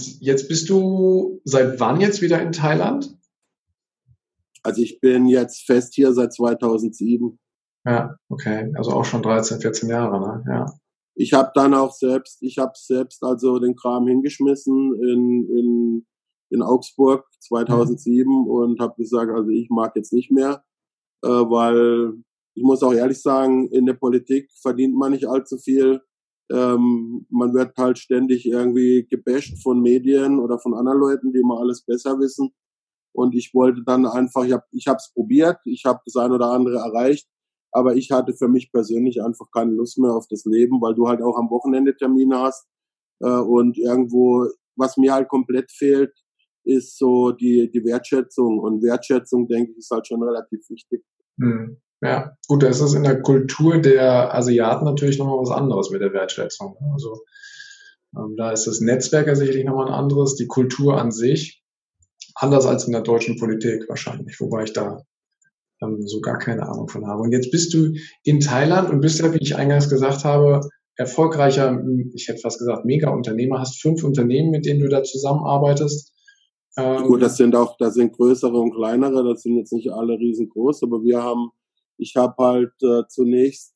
Jetzt bist du seit wann jetzt wieder in Thailand? Also ich bin jetzt fest hier seit 2007. Ja, okay. Also auch schon 13, 14 Jahre, ne? Ja. Ich habe dann auch selbst, ich habe selbst also den Kram hingeschmissen in, in, in Augsburg 2007 mhm. und habe gesagt, also ich mag jetzt nicht mehr, äh, weil ich muss auch ehrlich sagen, in der Politik verdient man nicht allzu viel. Ähm, man wird halt ständig irgendwie gebasht von Medien oder von anderen Leuten, die immer alles besser wissen. Und ich wollte dann einfach, ich habe ich es probiert, ich habe das ein oder andere erreicht, aber ich hatte für mich persönlich einfach keine Lust mehr auf das Leben, weil du halt auch am Wochenende Termine hast. Äh, und irgendwo, was mir halt komplett fehlt, ist so die, die Wertschätzung. Und Wertschätzung, denke ich, ist halt schon relativ wichtig. Hm. Ja, gut, das ist in der Kultur der Asiaten natürlich nochmal was anderes mit der Wertschätzung. Also ähm, da ist das Netzwerk ja sicherlich nochmal ein anderes, die Kultur an sich, anders als in der deutschen Politik wahrscheinlich, wobei ich da ähm, so gar keine Ahnung von habe. Und jetzt bist du in Thailand und bist ja, wie ich eingangs gesagt habe, erfolgreicher, ich hätte fast gesagt, Mega-Unternehmer, hast fünf Unternehmen, mit denen du da zusammenarbeitest. Ähm, Gut, das sind auch, das sind größere und kleinere, das sind jetzt nicht alle riesengroß, aber wir haben ich habe halt äh, zunächst,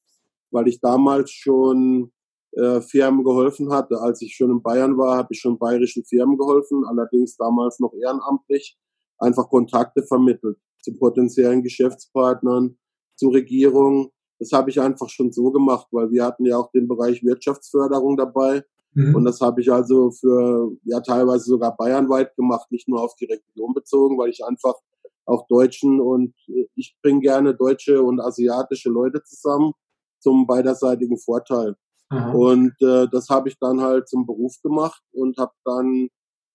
weil ich damals schon äh, Firmen geholfen hatte, als ich schon in Bayern war, habe ich schon bayerischen Firmen geholfen, allerdings damals noch ehrenamtlich, einfach Kontakte vermittelt zu potenziellen Geschäftspartnern, zu Regierungen. Das habe ich einfach schon so gemacht, weil wir hatten ja auch den Bereich Wirtschaftsförderung dabei. Mhm. Und das habe ich also für ja teilweise sogar bayernweit gemacht, nicht nur auf die Region bezogen, weil ich einfach auch Deutschen und äh, ich bringe gerne deutsche und asiatische Leute zusammen zum beiderseitigen Vorteil. Aha. Und äh, das habe ich dann halt zum Beruf gemacht und habe dann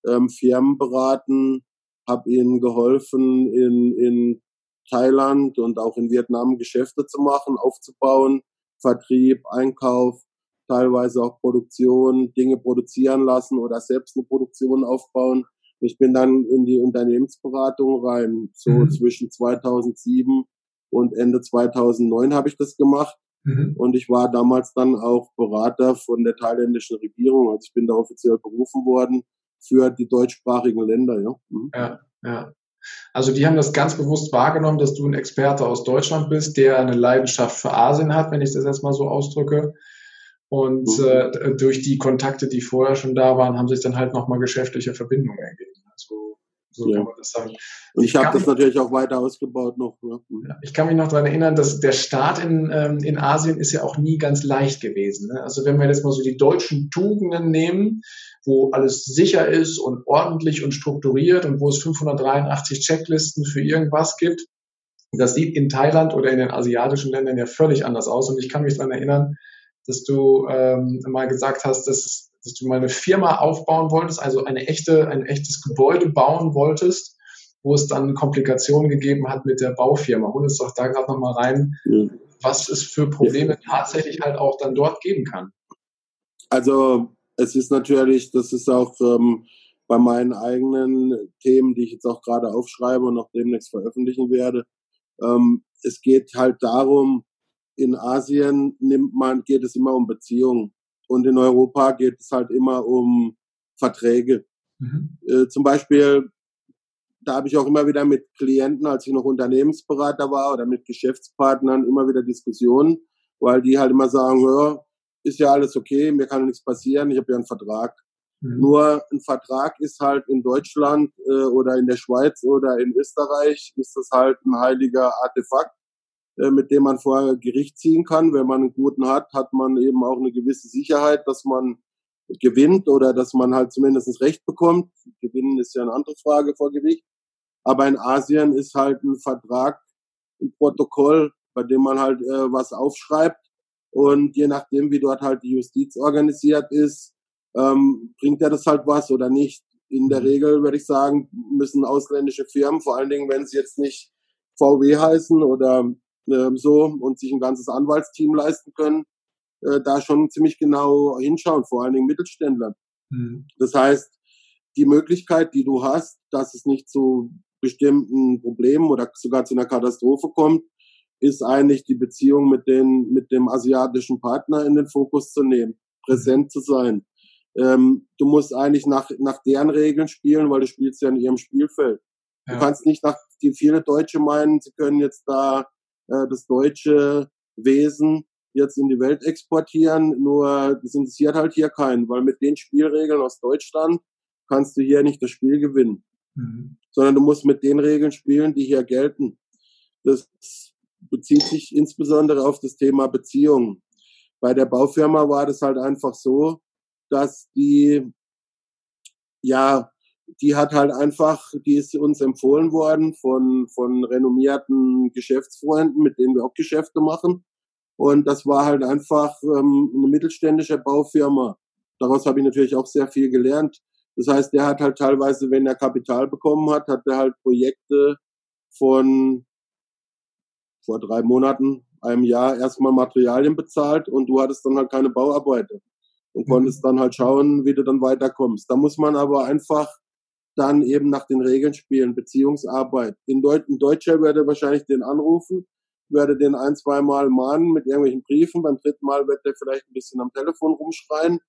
ähm, Firmen beraten, habe ihnen geholfen, in, in Thailand und auch in Vietnam Geschäfte zu machen, aufzubauen, Vertrieb, Einkauf, teilweise auch Produktion, Dinge produzieren lassen oder selbst eine Produktion aufbauen. Ich bin dann in die Unternehmensberatung rein. So mhm. zwischen 2007 und Ende 2009 habe ich das gemacht. Mhm. Und ich war damals dann auch Berater von der thailändischen Regierung. Also ich bin da offiziell berufen worden für die deutschsprachigen Länder. Ja, mhm. ja, ja. Also die haben das ganz bewusst wahrgenommen, dass du ein Experte aus Deutschland bist, der eine Leidenschaft für Asien hat, wenn ich das jetzt mal so ausdrücke. Und mhm. äh, durch die Kontakte, die vorher schon da waren, haben sich dann halt nochmal geschäftliche Verbindungen ergeben. Also, so ja. kann man das sagen. Und ich, ich habe das natürlich auch weiter ausgebaut noch. Ne? Ja. Ich kann mich noch daran erinnern, dass der Start in, ähm, in Asien ist ja auch nie ganz leicht gewesen. Ne? Also wenn wir jetzt mal so die deutschen Tugenden nehmen, wo alles sicher ist und ordentlich und strukturiert und wo es 583 Checklisten für irgendwas gibt, das sieht in Thailand oder in den asiatischen Ländern ja völlig anders aus. Und ich kann mich daran erinnern, dass du ähm, mal gesagt hast, dass, dass du mal eine Firma aufbauen wolltest, also eine echte, ein echtes Gebäude bauen wolltest, wo es dann Komplikationen gegeben hat mit der Baufirma. Hol uns doch da gerade nochmal rein, ja. was es für Probleme tatsächlich halt auch dann dort geben kann. Also es ist natürlich, das ist auch ähm, bei meinen eigenen Themen, die ich jetzt auch gerade aufschreibe und auch demnächst veröffentlichen werde. Ähm, es geht halt darum, in Asien nimmt man, geht es immer um Beziehungen. Und in Europa geht es halt immer um Verträge. Mhm. Äh, zum Beispiel, da habe ich auch immer wieder mit Klienten, als ich noch Unternehmensberater war oder mit Geschäftspartnern immer wieder Diskussionen, weil die halt immer sagen, hör, ist ja alles okay, mir kann nichts passieren, ich habe ja einen Vertrag. Mhm. Nur ein Vertrag ist halt in Deutschland äh, oder in der Schweiz oder in Österreich ist das halt ein heiliger Artefakt mit dem man vor Gericht ziehen kann. Wenn man einen guten hat, hat man eben auch eine gewisse Sicherheit, dass man gewinnt oder dass man halt zumindest Recht bekommt. Gewinnen ist ja eine andere Frage vor Gericht. Aber in Asien ist halt ein Vertrag, ein Protokoll, bei dem man halt äh, was aufschreibt. Und je nachdem, wie dort halt die Justiz organisiert ist, ähm, bringt er das halt was oder nicht. In der mhm. Regel würde ich sagen, müssen ausländische Firmen, vor allen Dingen, wenn sie jetzt nicht VW heißen oder äh, so und sich ein ganzes Anwaltsteam leisten können, äh, da schon ziemlich genau hinschauen, vor allen Dingen Mittelständler. Mhm. Das heißt, die Möglichkeit, die du hast, dass es nicht zu bestimmten Problemen oder sogar zu einer Katastrophe kommt, ist eigentlich die Beziehung mit, den, mit dem asiatischen Partner in den Fokus zu nehmen, präsent zu sein. ähm, du musst eigentlich nach, nach deren Regeln spielen, weil du spielst ja in ihrem Spielfeld. Ja. Du kannst nicht nach, die viele Deutsche meinen, sie können jetzt da äh, das deutsche Wesen jetzt in die Welt exportieren, nur das interessiert halt hier keinen, weil mit den Spielregeln aus Deutschland kannst du hier nicht das Spiel gewinnen, mhm. sondern du musst mit den Regeln spielen, die hier gelten. Das bezieht sich insbesondere auf das Thema Beziehungen. Bei der Baufirma war das halt einfach so, dass die, ja, die hat halt einfach, die ist uns empfohlen worden von, von renommierten Geschäftsfreunden, mit denen wir auch Geschäfte machen. Und das war halt einfach ähm, eine mittelständische Baufirma. Daraus habe ich natürlich auch sehr viel gelernt. Das heißt, der hat halt teilweise, wenn er Kapital bekommen hat, hat er halt Projekte von vor drei Monaten, einem Jahr erstmal Materialien bezahlt und du hattest dann halt keine Bauarbeiter und mhm. konntest dann halt schauen, wie du dann weiterkommst. Da muss man aber einfach dann eben nach den Regeln spielen, Beziehungsarbeit. In, Deut in Deutscher würde wahrscheinlich den anrufen, werde den ein, zwei Mal mahnen mit irgendwelchen Briefen. Beim dritten Mal wird der vielleicht ein bisschen am Telefon rumschreien.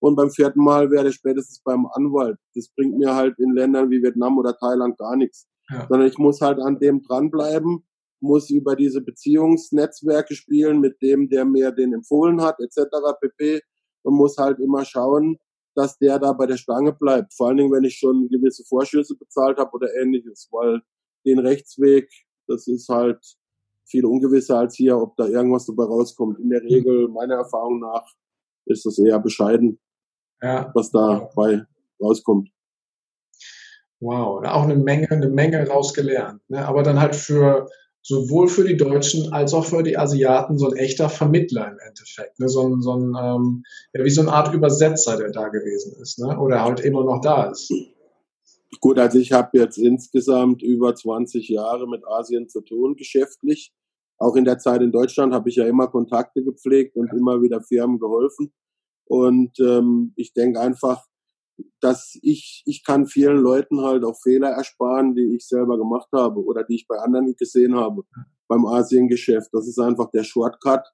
Und beim vierten Mal wäre der spätestens beim Anwalt. Das bringt mir halt in Ländern wie Vietnam oder Thailand gar nichts. Ja. Sondern ich muss halt an dem dranbleiben, muss über diese Beziehungsnetzwerke spielen mit dem, der mir den empfohlen hat, etc. pp. Und muss halt immer schauen, dass der da bei der Stange bleibt. Vor allen Dingen, wenn ich schon gewisse Vorschüsse bezahlt habe oder ähnliches, weil den Rechtsweg, das ist halt viel ungewisser als hier, ob da irgendwas dabei rauskommt. In der Regel, meiner Erfahrung nach, ist das eher bescheiden, ja. was dabei rauskommt. Wow, auch eine Menge, eine Menge rausgelernt. Ne? Aber dann halt für sowohl für die Deutschen als auch für die Asiaten so ein echter Vermittler im Endeffekt. Ne? So ein, so ein ähm, ja, wie so eine Art Übersetzer, der da gewesen ist, ne? Oder halt immer noch da ist. Gut, also ich habe jetzt insgesamt über 20 Jahre mit Asien zu tun, geschäftlich. Auch in der Zeit in Deutschland habe ich ja immer Kontakte gepflegt und immer wieder Firmen geholfen. Und ähm, ich denke einfach, dass ich, ich kann vielen Leuten halt auch Fehler ersparen, die ich selber gemacht habe oder die ich bei anderen gesehen habe beim Asiengeschäft. Das ist einfach der Shortcut,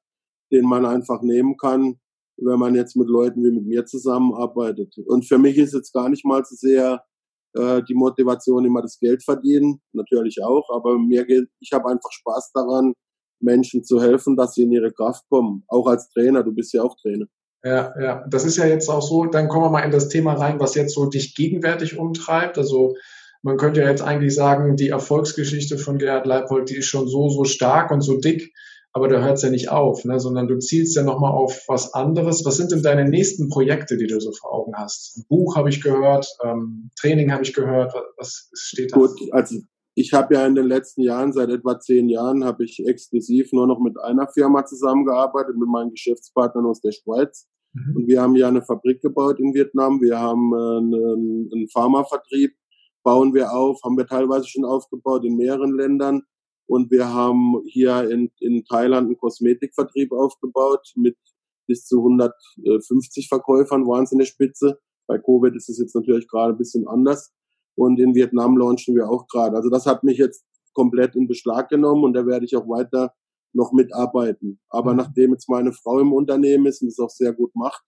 den man einfach nehmen kann, wenn man jetzt mit Leuten wie mit mir zusammenarbeitet. Und für mich ist jetzt gar nicht mal so sehr äh, die Motivation immer das Geld verdienen, natürlich auch, aber mir geht, ich habe einfach Spaß daran, Menschen zu helfen, dass sie in ihre Kraft kommen. Auch als Trainer, du bist ja auch Trainer. Ja, ja, das ist ja jetzt auch so, dann kommen wir mal in das Thema rein, was jetzt so dich gegenwärtig umtreibt. Also man könnte ja jetzt eigentlich sagen, die Erfolgsgeschichte von Gerhard Leipold, die ist schon so, so stark und so dick, aber da hört es ja nicht auf, ne? sondern du zielst ja nochmal auf was anderes. Was sind denn deine nächsten Projekte, die du so vor Augen hast? Ein Buch habe ich gehört, ähm, Training habe ich gehört, was steht da? Gut, also ich habe ja in den letzten Jahren, seit etwa zehn Jahren, habe ich exklusiv nur noch mit einer Firma zusammengearbeitet, mit meinen Geschäftspartnern aus der Schweiz. Mhm. Und wir haben ja eine Fabrik gebaut in Vietnam. Wir haben äh, einen, einen Pharmavertrieb, bauen wir auf, haben wir teilweise schon aufgebaut in mehreren Ländern. Und wir haben hier in, in Thailand einen Kosmetikvertrieb aufgebaut mit bis zu 150 Verkäufern, wahnsinnig Spitze. Bei Covid ist es jetzt natürlich gerade ein bisschen anders. Und in Vietnam launchen wir auch gerade. Also das hat mich jetzt komplett in Beschlag genommen und da werde ich auch weiter noch mitarbeiten. Aber mhm. nachdem jetzt meine Frau im Unternehmen ist und es auch sehr gut macht,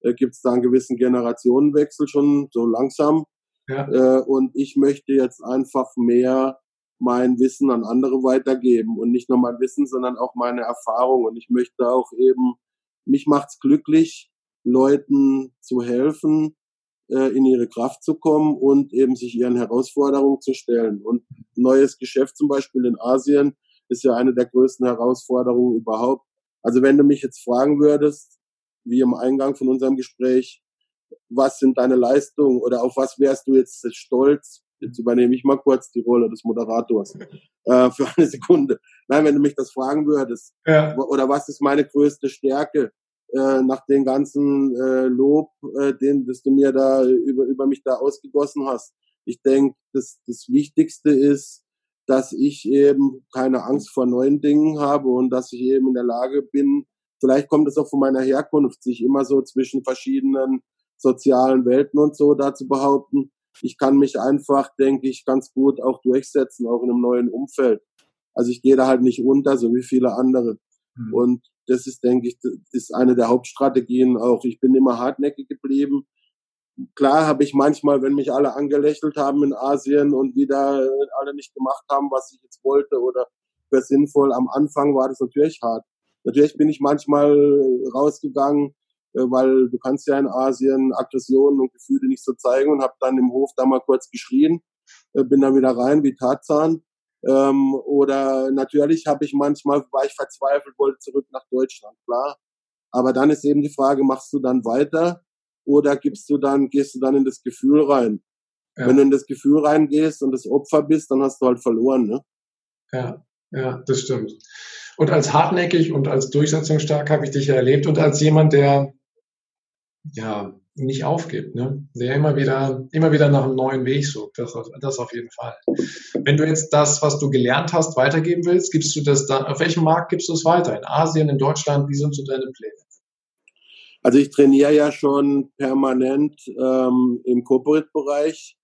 äh, gibt es da einen gewissen Generationenwechsel schon so langsam. Ja. Äh, und ich möchte jetzt einfach mehr mein Wissen an andere weitergeben und nicht nur mein Wissen, sondern auch meine Erfahrung. Und ich möchte auch eben, mich macht's glücklich, Leuten zu helfen, in ihre Kraft zu kommen und eben sich ihren Herausforderungen zu stellen. Und neues Geschäft zum Beispiel in Asien ist ja eine der größten Herausforderungen überhaupt. Also wenn du mich jetzt fragen würdest, wie im Eingang von unserem Gespräch, was sind deine Leistungen oder auf was wärst du jetzt stolz? Jetzt übernehme ich mal kurz die Rolle des Moderators äh, für eine Sekunde. Nein, wenn du mich das fragen würdest, ja. oder was ist meine größte Stärke, äh, nach dem ganzen äh, Lob, äh, den, das du mir da über, über mich da ausgegossen hast. Ich denke, das, das Wichtigste ist, dass ich eben keine Angst vor neuen Dingen habe und dass ich eben in der Lage bin, vielleicht kommt es auch von meiner Herkunft, sich immer so zwischen verschiedenen sozialen Welten und so da zu behaupten. Ich kann mich einfach, denke ich, ganz gut auch durchsetzen, auch in einem neuen Umfeld. Also ich gehe da halt nicht unter, so wie viele andere. Mhm. Und das ist, denke ich, ist eine der Hauptstrategien auch. Ich bin immer hartnäckig geblieben. klar habe ich manchmal, wenn mich alle angelächelt haben in Asien und wieder alle nicht gemacht haben, was ich jetzt wollte oder für sinnvoll, am Anfang war das natürlich hart. Natürlich bin ich manchmal rausgegangen, äh, weil du kannst ja in Asien Aggressionen und Gefühle nicht so zeigen und habe dann im Hof da mal kurz geschrien, äh, bin dann wieder rein wie Tarzan. Ähm, oder natürlich habe ich manchmal, war ich verzweifelt, wollte zurück nach Deutschland, klar. Aber dann ist eben die Frage, machst du dann weiter oder gibst du dann, gehst du dann in das Gefühl rein? Ja. Wenn du in das Gefühl reingehst und das Opfer bist, dann hast du halt verloren, ne? Ja, ja, das stimmt. Und als hartnäckig und als durchsetzungsstark habe ich dich ja erlebt und als jemand, der ja nicht aufgibt, ne? der immer wieder, immer wieder nach einem neuen Weg sucht. Das, das auf jeden Fall. Wenn du jetzt das, was du gelernt hast, weitergeben willst, gibst du das dann, auf welchem Markt gibst du es weiter? In Asien, in Deutschland? Wie sind so deine Pläne? Also ich trainiere ja schon permanent ähm, im Corporate-Bereich,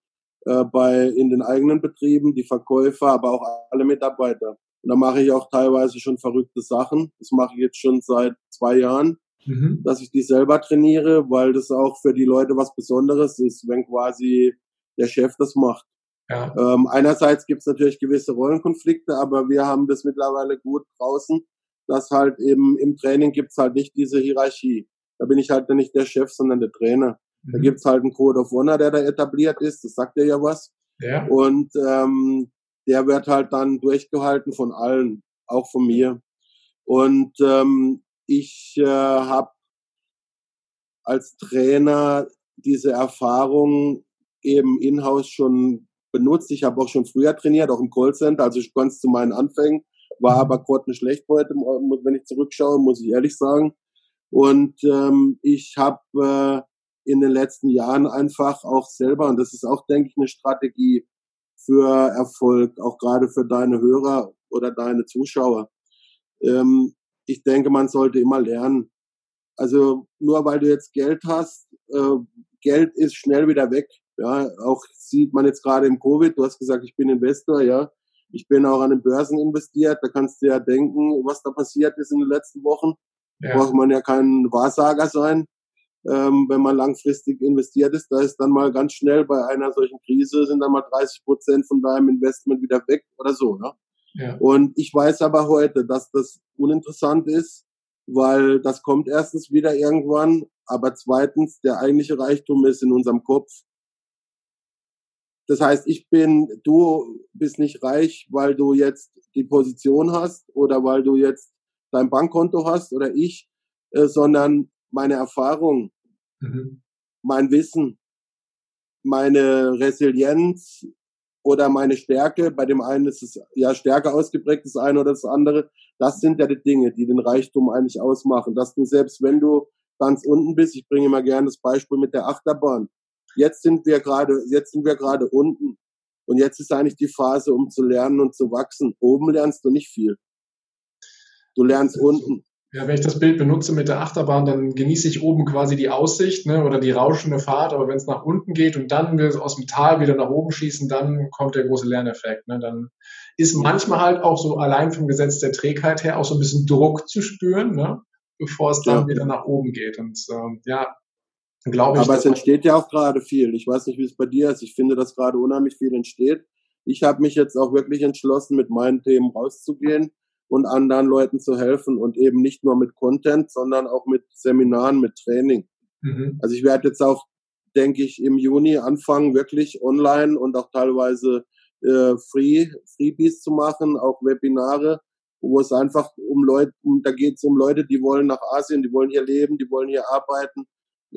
äh, bei in den eigenen Betrieben, die Verkäufer, aber auch alle Mitarbeiter. Und da mache ich auch teilweise schon verrückte Sachen. Das mache ich jetzt schon seit zwei Jahren, mhm. dass ich die selber trainiere, weil das auch für die Leute was Besonderes ist, wenn quasi der Chef das macht. Ja. Ähm, einerseits gibt es natürlich gewisse Rollenkonflikte, aber wir haben das mittlerweile gut draußen, dass halt eben im Training gibt's halt nicht diese Hierarchie. Da bin ich halt nicht der Chef, sondern der Trainer. Mhm. Da gibt's halt einen Code of Honor, der da etabliert ist. Das sagt ja ja was. Ja. Und ähm, der wird halt dann durchgehalten von allen, auch von mir. Und ähm, ich äh, habe als Trainer diese Erfahrung eben in-house schon benutzt. Ich habe auch schon früher trainiert, auch im Callcenter, also ich konnte zu meinen Anfängen, war mhm. aber nicht schlecht heute, wenn ich zurückschaue, muss ich ehrlich sagen. Und ähm, ich habe äh, in den letzten Jahren einfach auch selber, und das ist auch, denke ich, eine Strategie für Erfolg, auch gerade für deine Hörer oder deine Zuschauer. Ähm, ich denke, man sollte immer lernen. Also nur weil du jetzt Geld hast, äh, Geld ist schnell wieder weg. Ja, auch sieht man jetzt gerade im Covid. Du hast gesagt, ich bin Investor, ja. Ich bin auch an den Börsen investiert. Da kannst du ja denken, was da passiert ist in den letzten Wochen. Ja. Braucht man ja kein Wahrsager sein. Ähm, wenn man langfristig investiert ist, da ist dann mal ganz schnell bei einer solchen Krise sind dann mal 30 Prozent von deinem Investment wieder weg oder so. Ja? Ja. Und ich weiß aber heute, dass das uninteressant ist, weil das kommt erstens wieder irgendwann, aber zweitens der eigentliche Reichtum ist in unserem Kopf. Das heißt, ich bin, du bist nicht reich, weil du jetzt die Position hast oder weil du jetzt dein Bankkonto hast oder ich, äh, sondern meine Erfahrung, mhm. mein Wissen, meine Resilienz oder meine Stärke, bei dem einen ist es ja stärker ausgeprägt, das eine oder das andere, das sind ja die Dinge, die den Reichtum eigentlich ausmachen, dass du selbst wenn du ganz unten bist, ich bringe immer gerne das Beispiel mit der Achterbahn. Jetzt sind wir gerade, jetzt sind wir gerade unten. Und jetzt ist eigentlich die Phase, um zu lernen und zu wachsen. Oben lernst du nicht viel. Du lernst unten. Ja, wenn ich das Bild benutze mit der Achterbahn, dann genieße ich oben quasi die Aussicht ne, oder die rauschende Fahrt, aber wenn es nach unten geht und dann wir aus dem Tal wieder nach oben schießen, dann kommt der große Lerneffekt. Ne? Dann ist manchmal halt auch so allein vom Gesetz der Trägheit her auch so ein bisschen Druck zu spüren, ne, bevor es dann ja. wieder nach oben geht. Und ähm, ja, glaube ich. Aber es entsteht ja auch gerade viel. Ich weiß nicht, wie es bei dir ist. Ich finde, dass gerade unheimlich viel entsteht. Ich habe mich jetzt auch wirklich entschlossen, mit meinen Themen rauszugehen und anderen Leuten zu helfen und eben nicht nur mit Content, sondern auch mit Seminaren, mit Training. Mhm. Also ich werde jetzt auch, denke ich, im Juni anfangen, wirklich online und auch teilweise äh, Free, Freebies zu machen, auch Webinare, wo es einfach um Leute, um, da geht es um Leute, die wollen nach Asien, die wollen hier leben, die wollen hier arbeiten.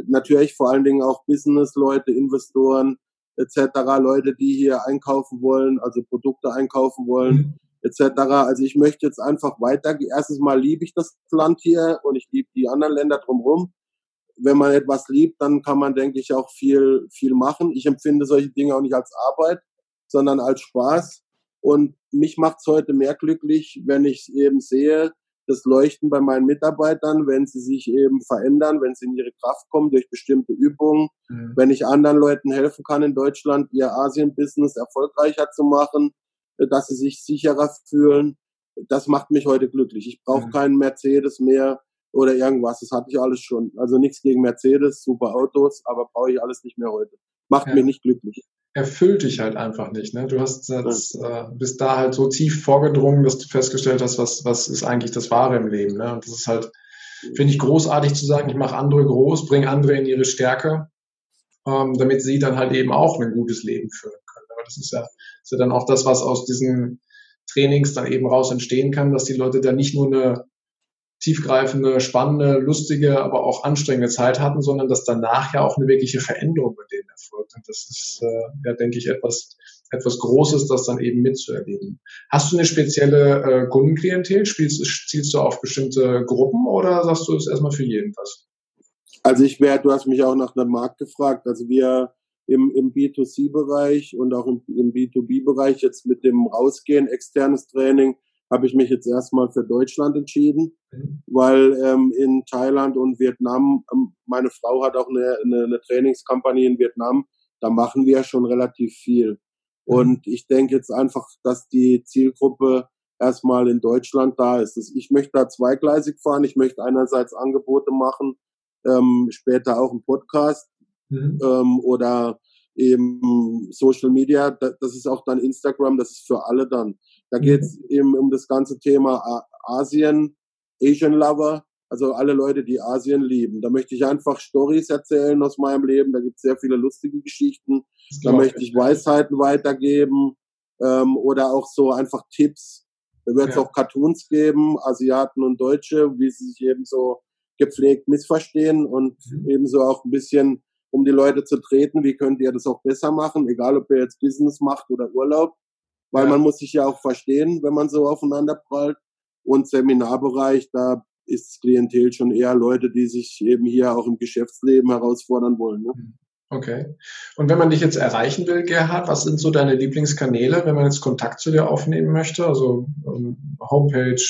Natürlich vor allen Dingen auch Business-Leute, Investoren etc., Leute, die hier einkaufen wollen, also Produkte einkaufen wollen. Mhm etc. Also ich möchte jetzt einfach weiter. Erstens mal liebe ich das Land hier und ich liebe die anderen Länder drumherum. Wenn man etwas liebt, dann kann man, denke ich, auch viel, viel machen. Ich empfinde solche Dinge auch nicht als Arbeit, sondern als Spaß. Und mich macht es heute mehr glücklich, wenn ich eben sehe, das Leuchten bei meinen Mitarbeitern, wenn sie sich eben verändern, wenn sie in ihre Kraft kommen durch bestimmte Übungen, mhm. wenn ich anderen Leuten helfen kann in Deutschland, ihr Asien-Business erfolgreicher zu machen, dass sie sich sicherer fühlen. Das macht mich heute glücklich. Ich brauche mhm. keinen Mercedes mehr oder irgendwas. Das hatte ich alles schon. Also nichts gegen Mercedes, super Autos, aber brauche ich alles nicht mehr heute. Macht ja. mich nicht glücklich. Erfüllt dich halt einfach nicht. Ne? Du hast jetzt, äh, bist da halt so tief vorgedrungen, dass du festgestellt hast, was, was ist eigentlich das Wahre im Leben. Ne? Und das ist halt, finde ich großartig zu sagen, ich mache andere groß, bringe andere in ihre Stärke, ähm, damit sie dann halt eben auch ein gutes Leben führen das ist ja, ist ja dann auch das, was aus diesen Trainings dann eben raus entstehen kann, dass die Leute dann nicht nur eine tiefgreifende, spannende, lustige, aber auch anstrengende Zeit hatten, sondern dass danach ja auch eine wirkliche Veränderung bei denen erfolgt. Und das ist, äh, ja, denke ich, etwas, etwas Großes, das dann eben mitzuerleben. Hast du eine spezielle äh, Kundenklientel? Spielst, zielst du auf bestimmte Gruppen oder sagst du es erstmal für jeden was? Also ich wäre, du hast mich auch nach einem Markt gefragt. Also wir im, im B2C-Bereich und auch im, im B2B-Bereich jetzt mit dem Rausgehen, externes Training, habe ich mich jetzt erstmal für Deutschland entschieden, mhm. weil ähm, in Thailand und Vietnam, ähm, meine Frau hat auch eine, eine, eine Trainingskampagne in Vietnam, da machen wir schon relativ viel. Mhm. Und ich denke jetzt einfach, dass die Zielgruppe erstmal in Deutschland da ist. Ich möchte da zweigleisig fahren. Ich möchte einerseits Angebote machen, ähm, später auch einen Podcast mhm. ähm, oder eben Social Media. Das ist auch dann Instagram, das ist für alle dann. Da geht es mhm. eben um das ganze Thema Asien, Asian Lover, also alle Leute, die Asien lieben. Da möchte ich einfach Stories erzählen aus meinem Leben. Da gibt es sehr viele lustige Geschichten. Da möchte ich Weisheiten weitergeben ähm, oder auch so einfach Tipps. Da wird es ja. auch Cartoons geben, Asiaten und Deutsche, wie sie sich eben so gepflegt missverstehen und mhm. ebenso auch ein bisschen um die Leute zu treten, wie könnt ihr das auch besser machen, egal ob ihr jetzt Business macht oder Urlaub weil ja. man muss sich ja auch verstehen, wenn man so aufeinander prallt. Und Seminarbereich, da ist das Klientel schon eher Leute, die sich eben hier auch im Geschäftsleben herausfordern wollen. Ne? Okay. Und wenn man dich jetzt erreichen will, Gerhard, was sind so deine Lieblingskanäle, wenn man jetzt Kontakt zu dir aufnehmen möchte? Also ähm, Homepage,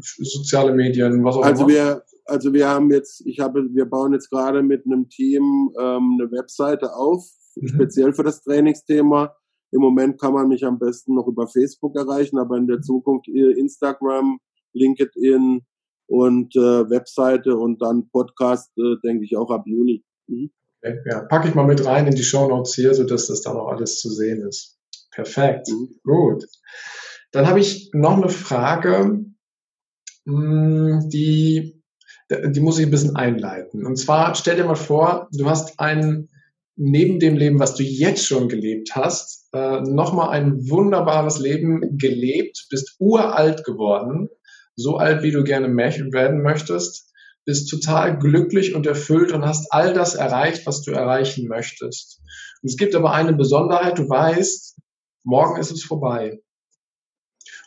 soziale Medien, was auch also immer? Wir, also wir haben jetzt, ich habe, wir bauen jetzt gerade mit einem Team ähm, eine Webseite auf, mhm. speziell für das Trainingsthema. Im Moment kann man mich am besten noch über Facebook erreichen, aber in der Zukunft Instagram, LinkedIn und äh, Webseite und dann Podcast, äh, denke ich auch ab Juni. Mhm. Okay, ja, packe ich mal mit rein in die Show Notes hier, sodass das dann auch alles zu sehen ist. Perfekt, mhm. gut. Dann habe ich noch eine Frage, hm, die, die muss ich ein bisschen einleiten. Und zwar stell dir mal vor, du hast einen neben dem Leben, was du jetzt schon gelebt hast, äh, nochmal ein wunderbares Leben gelebt, bist uralt geworden, so alt, wie du gerne werden möchtest, bist total glücklich und erfüllt und hast all das erreicht, was du erreichen möchtest. Und es gibt aber eine Besonderheit, du weißt, morgen ist es vorbei.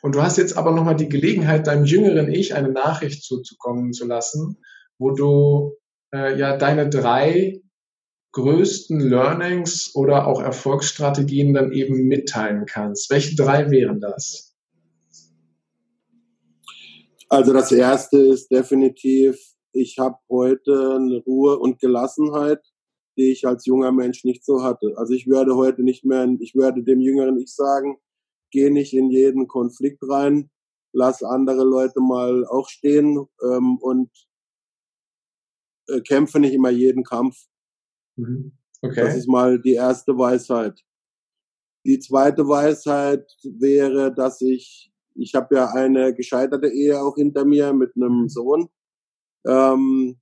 Und du hast jetzt aber nochmal die Gelegenheit, deinem jüngeren Ich eine Nachricht zuzukommen zu lassen, wo du äh, ja deine drei größten Learnings oder auch Erfolgsstrategien dann eben mitteilen kannst. Welche drei wären das? Also das erste ist definitiv, ich habe heute eine Ruhe und Gelassenheit, die ich als junger Mensch nicht so hatte. Also ich werde heute nicht mehr, ich werde dem jüngeren Ich sagen, geh nicht in jeden Konflikt rein, lass andere Leute mal auch stehen ähm, und äh, kämpfe nicht immer jeden Kampf. Mhm. Okay. Das ist mal die erste Weisheit. Die zweite Weisheit wäre, dass ich, ich habe ja eine gescheiterte Ehe auch hinter mir mit einem mhm. Sohn. Ähm,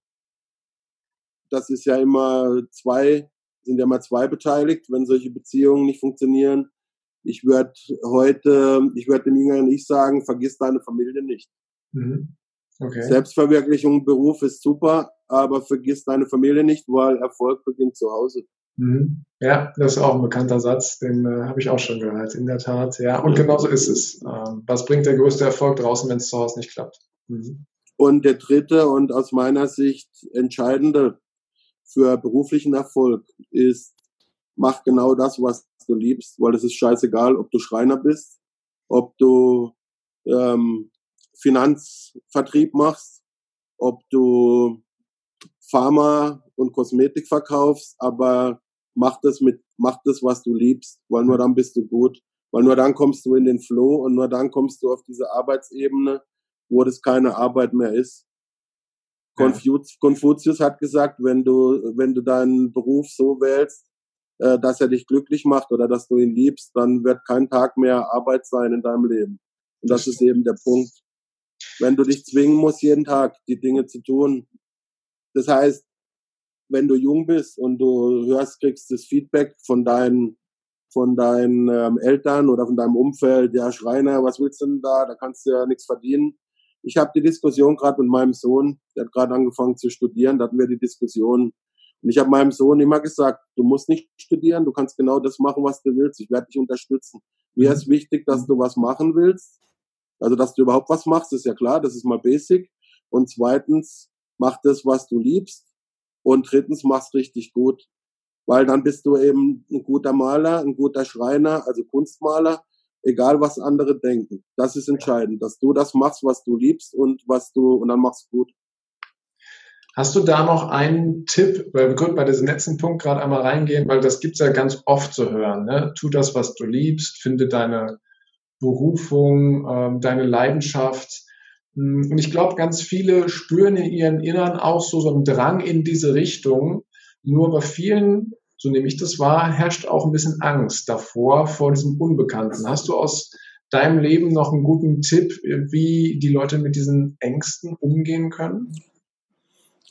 das ist ja immer zwei, sind ja immer zwei beteiligt, wenn solche Beziehungen nicht funktionieren. Ich würde heute, ich würde dem Jüngeren nicht sagen, vergiss deine Familie nicht. Mhm. Okay. Selbstverwirklichung, Beruf ist super, aber vergiss deine Familie nicht, weil Erfolg beginnt zu Hause. Mhm. Ja, das ist auch ein bekannter Satz, den äh, habe ich auch schon gehört, in der Tat. Ja, und genau so ist es. Ähm, was bringt der größte Erfolg draußen, wenn es zu Hause nicht klappt? Mhm. Und der dritte und aus meiner Sicht entscheidende für beruflichen Erfolg ist, mach genau das, was du liebst, weil es ist scheißegal, ob du Schreiner bist, ob du ähm, Finanzvertrieb machst, ob du Pharma und Kosmetik verkaufst, aber mach das mit, mach das, was du liebst, weil nur dann bist du gut, weil nur dann kommst du in den Flow und nur dann kommst du auf diese Arbeitsebene, wo das keine Arbeit mehr ist. Konfuz Konfuzius hat gesagt, wenn du, wenn du deinen Beruf so wählst, äh, dass er dich glücklich macht oder dass du ihn liebst, dann wird kein Tag mehr Arbeit sein in deinem Leben. Und das ist eben der Punkt. Wenn du dich zwingen musst, jeden Tag die Dinge zu tun. Das heißt, wenn du jung bist und du hörst, kriegst das Feedback von deinen von deinen ähm, Eltern oder von deinem Umfeld, ja Schreiner, was willst du denn da? Da kannst du ja nichts verdienen. Ich habe die Diskussion gerade mit meinem Sohn, der hat gerade angefangen zu studieren, da hatten wir die Diskussion. Und ich habe meinem Sohn immer gesagt, du musst nicht studieren, du kannst genau das machen, was du willst. Ich werde dich unterstützen. Mir ist wichtig, dass du was machen willst. Also, dass du überhaupt was machst, ist ja klar, das ist mal basic. Und zweitens, mach das, was du liebst. Und drittens, mach's richtig gut weil dann bist du eben ein guter Maler, ein guter Schreiner, also Kunstmaler, egal was andere denken. Das ist entscheidend, dass du das machst, was du liebst und was du und dann machst du gut. Hast du da noch einen Tipp, weil wir können bei diesem letzten Punkt gerade einmal reingehen, weil das gibt's ja ganz oft zu hören. Ne? Tu das, was du liebst, finde deine Berufung, ähm, deine Leidenschaft. Und ich glaube, ganz viele spüren in ihren Innern auch so, so einen Drang in diese Richtung. Nur bei vielen, so nehme ich das wahr, herrscht auch ein bisschen Angst davor, vor diesem Unbekannten. Hast du aus deinem Leben noch einen guten Tipp, wie die Leute mit diesen Ängsten umgehen können?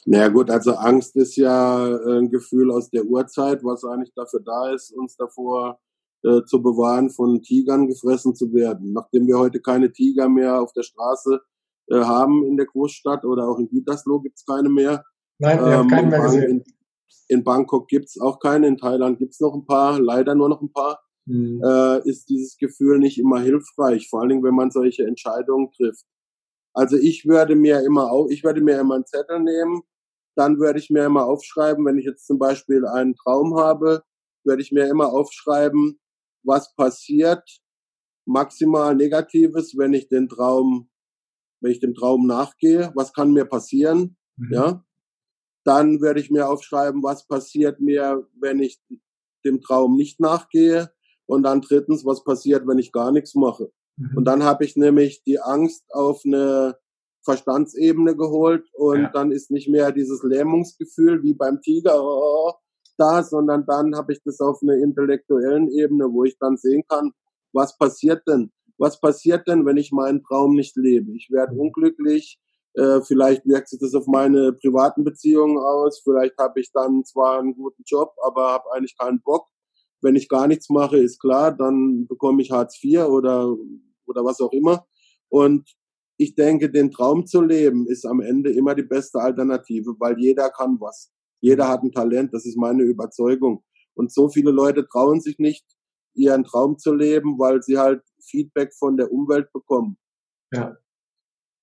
Naja gut, also Angst ist ja äh, ein Gefühl aus der Urzeit, was eigentlich dafür da ist, uns davor äh, zu bewahren, von Tigern gefressen zu werden. Nachdem wir heute keine Tiger mehr auf der Straße äh, haben in der Großstadt oder auch in Gütersloh gibt's keine mehr. Nein, wir ähm, haben keinen mehr gesehen. In, in Bangkok gibt's auch keine, in Thailand gibt's noch ein paar, leider nur noch ein paar. Mhm. Äh, ist dieses Gefühl nicht immer hilfreich, vor allen Dingen, wenn man solche Entscheidungen trifft. Also ich würde mir immer auch, ich würde mir immer einen Zettel nehmen, dann würde ich mir immer aufschreiben, wenn ich jetzt zum Beispiel einen Traum habe, würde ich mir immer aufschreiben, was passiert, maximal Negatives, wenn ich den Traum, wenn ich dem Traum nachgehe, was kann mir passieren, mhm. ja, dann werde ich mir aufschreiben, was passiert mir, wenn ich dem Traum nicht nachgehe. Und dann drittens, was passiert, wenn ich gar nichts mache. Mhm. Und dann habe ich nämlich die Angst auf eine Verstandsebene geholt und ja. dann ist nicht mehr dieses Lähmungsgefühl wie beim Tiger oh, da, sondern dann habe ich das auf einer intellektuellen Ebene, wo ich dann sehen kann, was passiert denn? Was passiert denn, wenn ich meinen Traum nicht lebe? Ich werde unglücklich, äh, vielleicht wirkt sich das auf meine privaten Beziehungen aus. Vielleicht habe ich dann zwar einen guten Job, aber habe eigentlich keinen Bock. Wenn ich gar nichts mache, ist klar, dann bekomme ich Hartz IV oder, oder was auch immer. Und ich denke, den Traum zu leben ist am Ende immer die beste Alternative, weil jeder kann was. Jeder hat ein Talent, das ist meine Überzeugung. Und so viele Leute trauen sich nicht, ihren Traum zu leben, weil sie halt Feedback von der Umwelt bekommen. Ja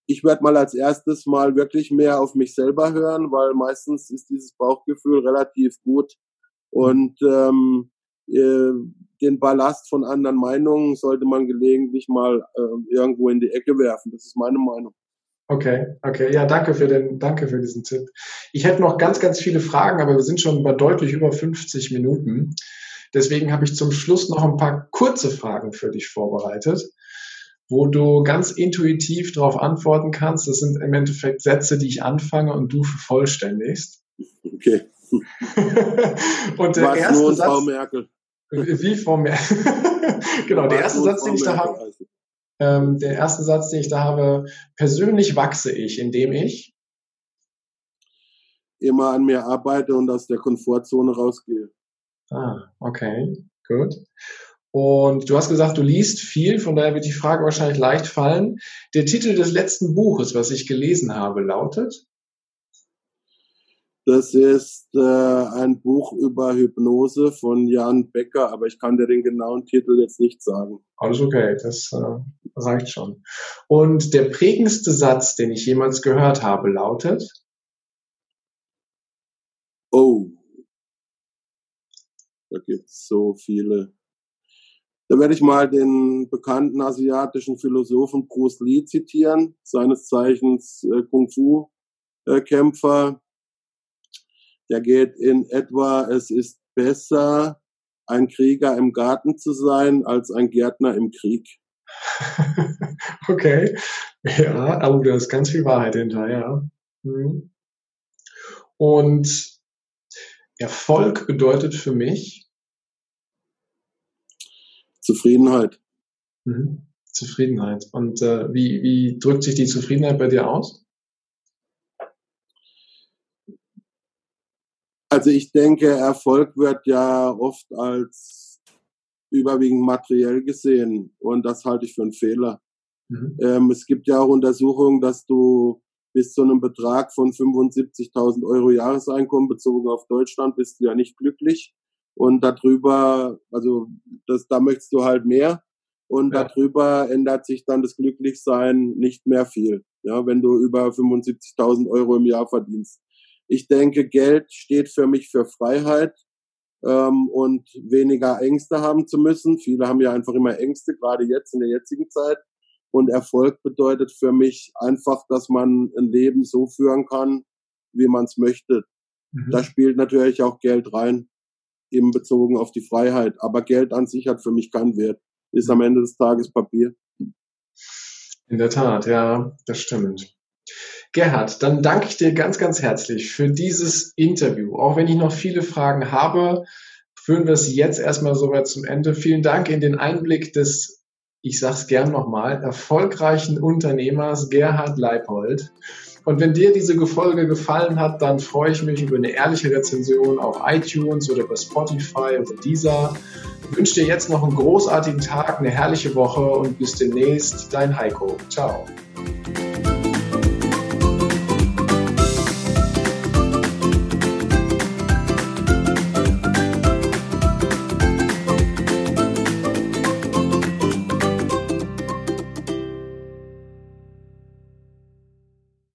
ich werde mal als erstes mal wirklich mehr auf mich selber hören, weil meistens ist dieses Bauchgefühl relativ gut und ähm, äh, den Ballast von anderen Meinungen sollte man gelegentlich mal äh, irgendwo in die Ecke werfen. Das ist meine Meinung. Okay, okay, ja, danke für den, danke für diesen Tipp. Ich hätte noch ganz, ganz viele Fragen, aber wir sind schon bei deutlich über 50 Minuten. Deswegen habe ich zum Schluss noch ein paar kurze Fragen für dich vorbereitet wo du ganz intuitiv darauf antworten kannst. Das sind im Endeffekt Sätze, die ich anfange und du vervollständigst. Okay. und der Was erste Satz, Frau Merkel. Wie Frau Merkel. genau, der erste Satz, den ich da habe. Ähm, der erste Satz, den ich da habe, persönlich wachse ich, indem ich immer an mir arbeite und aus der Komfortzone rausgehe. Ah, okay, gut. Und du hast gesagt, du liest viel, von daher wird die Frage wahrscheinlich leicht fallen. Der Titel des letzten Buches, was ich gelesen habe, lautet? Das ist äh, ein Buch über Hypnose von Jan Becker, aber ich kann dir den genauen Titel jetzt nicht sagen. Alles okay, das äh, reicht schon. Und der prägendste Satz, den ich jemals gehört habe, lautet? Oh, da gibt es so viele. Da werde ich mal den bekannten asiatischen Philosophen Bruce Lee zitieren, seines Zeichens äh, Kung-Fu-Kämpfer. Der geht in etwa, es ist besser, ein Krieger im Garten zu sein, als ein Gärtner im Krieg. okay. Ja, aber da ist ganz viel Wahrheit hinter, ja. Mhm. Und Erfolg bedeutet für mich Zufriedenheit. Mhm. Zufriedenheit. Und äh, wie, wie drückt sich die Zufriedenheit bei dir aus? Also ich denke, Erfolg wird ja oft als überwiegend materiell gesehen und das halte ich für einen Fehler. Mhm. Ähm, es gibt ja auch Untersuchungen, dass du bis zu einem Betrag von 75.000 Euro Jahreseinkommen bezogen auf Deutschland bist du ja nicht glücklich und darüber, also das, da möchtest du halt mehr und ja. darüber ändert sich dann das Glücklichsein nicht mehr viel, ja, wenn du über 75.000 Euro im Jahr verdienst. Ich denke, Geld steht für mich für Freiheit ähm, und weniger Ängste haben zu müssen. Viele haben ja einfach immer Ängste, gerade jetzt in der jetzigen Zeit. Und Erfolg bedeutet für mich einfach, dass man ein Leben so führen kann, wie man es möchte. Mhm. Da spielt natürlich auch Geld rein, eben bezogen auf die Freiheit. Aber Geld an sich hat für mich keinen Wert. Ist am Ende des Tages Papier. In der Tat, ja, das stimmt. Gerhard, dann danke ich dir ganz, ganz herzlich für dieses Interview. Auch wenn ich noch viele Fragen habe, führen wir es jetzt erstmal soweit zum Ende. Vielen Dank in den Einblick des, ich sage es gern nochmal, erfolgreichen Unternehmers Gerhard Leipold. Und wenn dir diese Folge gefallen hat, dann freue ich mich über eine ehrliche Rezension auf iTunes oder bei Spotify oder Deezer. Ich wünsche dir jetzt noch einen großartigen Tag, eine herrliche Woche und bis demnächst, dein Heiko. Ciao.